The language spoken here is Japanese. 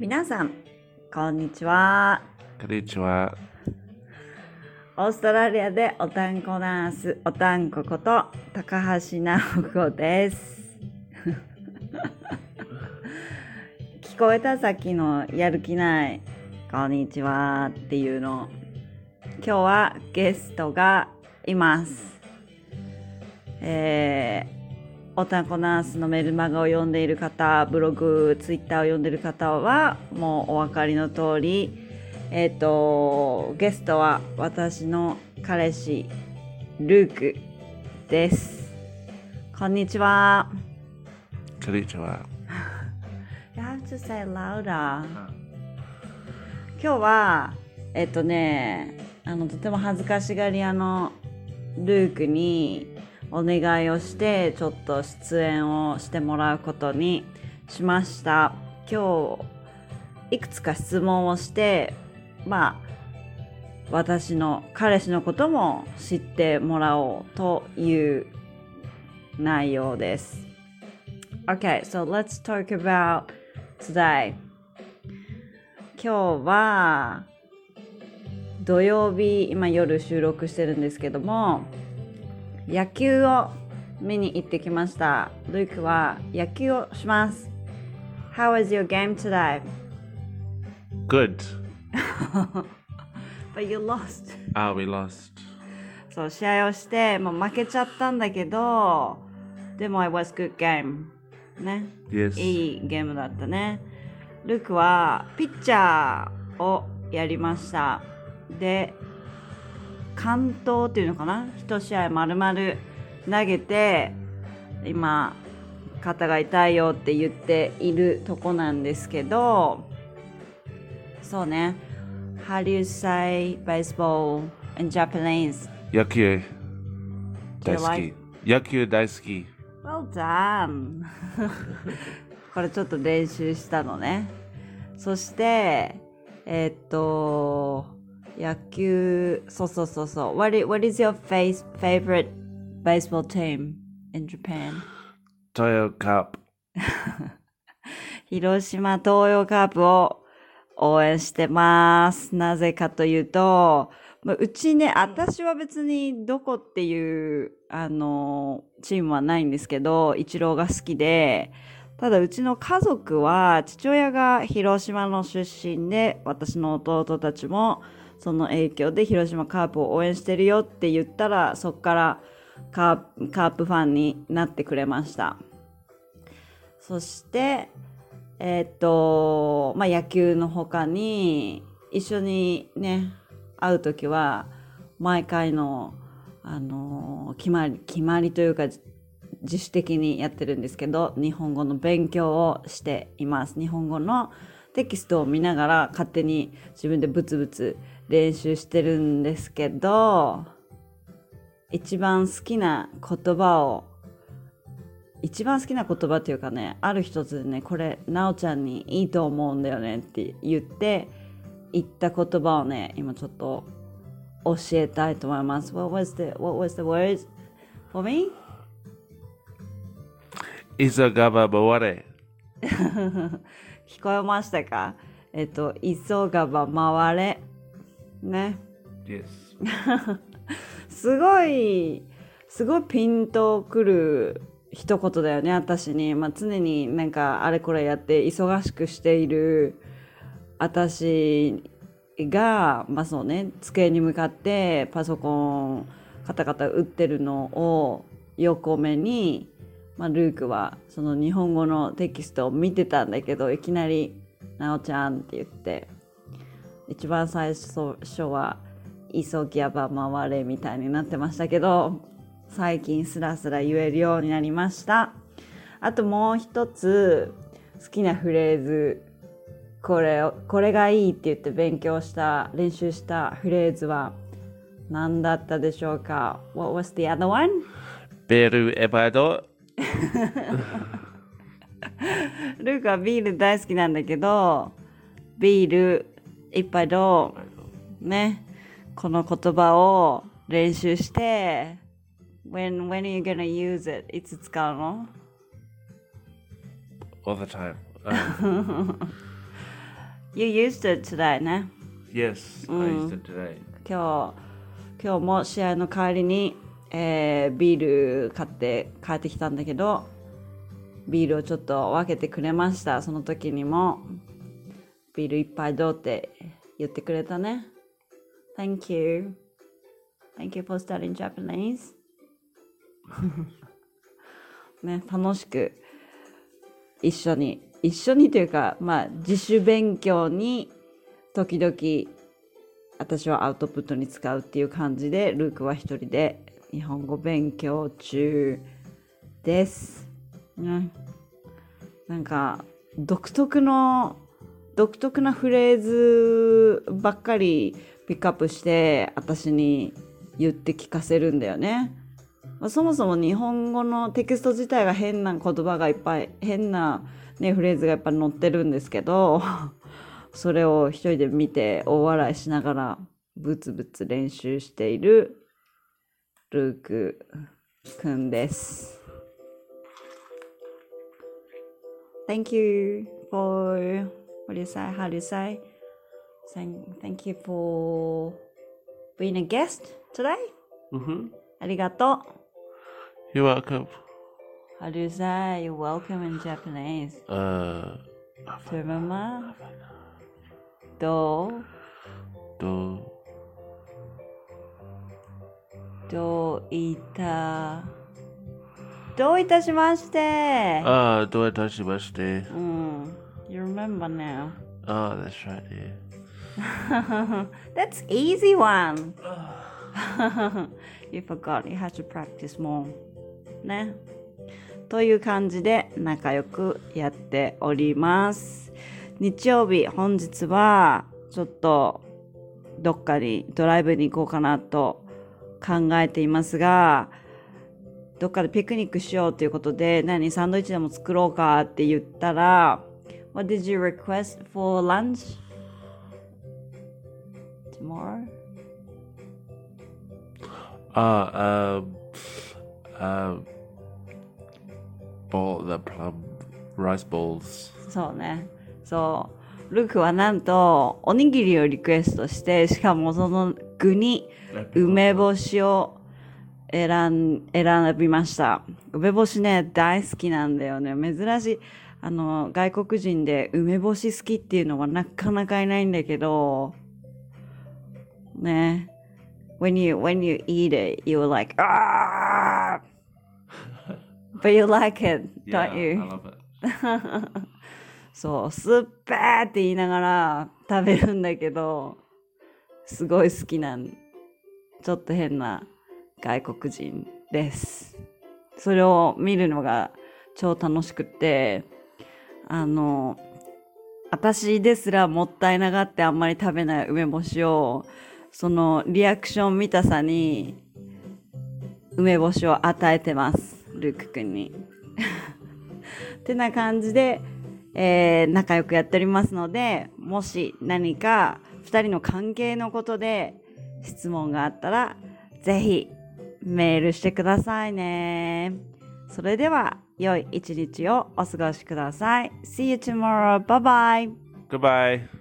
皆さん、こんにちは。こんにちは。オーストラリアでおたんこナース、おたんここと高橋直子です。聞こえたさっきのやる気ない、こんにちはっていうの。今日はゲストがいます。えー、おたんこナースのメルマガを読んでいる方、ブログ、ツイッターを読んでいる方は、もうお分かりの通り、えっ、と、ゲストは私の彼氏、ルークです。こんにちは。こんにちは。You have to say louder. 今日は、えっ、とね、あの、とても恥ずかしがり屋のルークにお願いをして、ちょっと出演をしてもらうことにしました。今日、いくつか質問をして、まあ、私の彼氏のことも知ってもらおうという内容です。Okay, so let's talk about today. 今日は土曜日、今夜収録してるんですけども、野球を見に行ってきました。ルークは野球をします。How was your game today? Good. But you lost. Ah, we lost. そう、試合をして、もう負けちゃったんだけど、でも it was good game. ね。Yes. いいゲームだったね。ルークはピッチャーをやりました。で、完投っていうのかな？一試合丸々投げて、今、肩が痛いよって言っているとこなんですけど、そうね。How do you say baseball in Japanese? 野球大好き。野球大好き。Well done! これちょっと練習したのね。そして、えーっと、野球、そうそうそうそう。What is, what is your face, favorite baseball team in Japan? トヨカップ。広島東洋カープを応援してます。なぜかというと、まあうちね、私は別にどこっていう、あの、チームはないんですけど、イチローが好きで、ただうちの家族は父親が広島の出身で、私の弟たちもその影響で広島カープを応援してるよって言ったら、そっからカープファンになってくれました。そして、えーっと、まあ、野球の他に、一緒にね、会うときは、毎回の、あの決まり、決まりというか、自主的にやってるんですけど、日本語の勉強をしています。日本語のテキストを見ながら勝手に自分でブツブツ練習してるんですけど、一番好きな言葉を一番好きな言葉っていうかね、ある一つでね、これ、なおちゃんにいいと思うんだよねって言って、言った言葉をね、今ちょっと教えたいと思います。What was the, what was the words for me? 急がば回れ。聞こえましたか？えっと、急がば回れ。ね。Yes. すごい、すごいピンとくる一言だよね、私に。まあ、常になんかあれこれやって忙しくしている私が、まあそうね、机に向かってパソコンカタカタ打ってるのを横目に、まあ、ルークはその日本語のテキストを見てたんだけど、いきなり、なおちゃんって言って、一番最初は、急ぎやば回れみたいになってましたけど、最近スラスラ言えるようになりました。あともう一つ好きなフレーズ、これ、これがいいって言って勉強した、練習したフレーズは何だったでしょうか ?What was the other one? ベルエバード。ルークはビール大好きなんだけど、ビール一杯と、ね、この言葉を練習して、when, when are you gonna use it? いつ使うの all the time. Um, You used it today ね。Yes, I used it today. 今日、今日も試合の帰りに、えービール買って帰ってきたんだけど、ビールをちょっと分けてくれました。その時にも、ビール一杯どうって言ってくれたね。Thank you. Thank you for studying Japanese. ね、楽しく一緒に、一緒にというか、まあ、自主勉強に時々私はアウトプットに使うっていう感じで、ルークは一人で日本語勉強中です。ね、なんか、独特の、独特なフレーズばっかりピックアップして、私に言って聞かせるんだよね。まあそもそも日本語のテキスト自体が変な言葉がいっぱい、変な、ね、フレーズがやっぱ載ってるんですけど、それを一人で見て大笑いしながらブツブツ練習している くんです。Thank you for what do you say? How do you say? Thank, thank you for being a guest today. Mm-hmm. ありがとう。 You're welcome. How do you say you're welcome in Japanese? Uh, そのまま どう do どういたどういたしまして ah. うん。You remember now. Oh, that's right. Yeah. That's easy one. you forgot you had to practice more. ね。という感じで仲良くやっております。日曜日、本日はちょっとどっかにドライブに行こうかなと考えていますが、どっかでピクニックしようということで、何サンドイッチでも作ろうかって言ったら、What did you request for lunch? Tomorrow? Ah, um, um, ball the plum rice balls. そうね。そう。ルークはなんと、おにぎりをリクエストして、しかもその具に梅干しを選ん、選びました。梅干しね、大好きなんだよね。珍しい。あの、外国人で梅干し好きっていうのはなかなかいないんだけど、ね。When you, when you eat it, you're like, ah! But you like it, don't you? そう、すっぺーって言いながら食べるんだけど、すごい好きな、ちょっと変な外国人です。それを見るのが超楽しくて、あの、私ですらもったいながってあんまり食べない梅干しを、そのリアクション見たさに、梅干しを与えてます。ルークくんに。ってな感じで、えー仲良くやっておりますので、もし何か2人の関係のことで質問があったら、ぜひメールしてくださいね。それでは、良い一日をお過ごしください。See you tomorrow. Bye bye. Goodbye.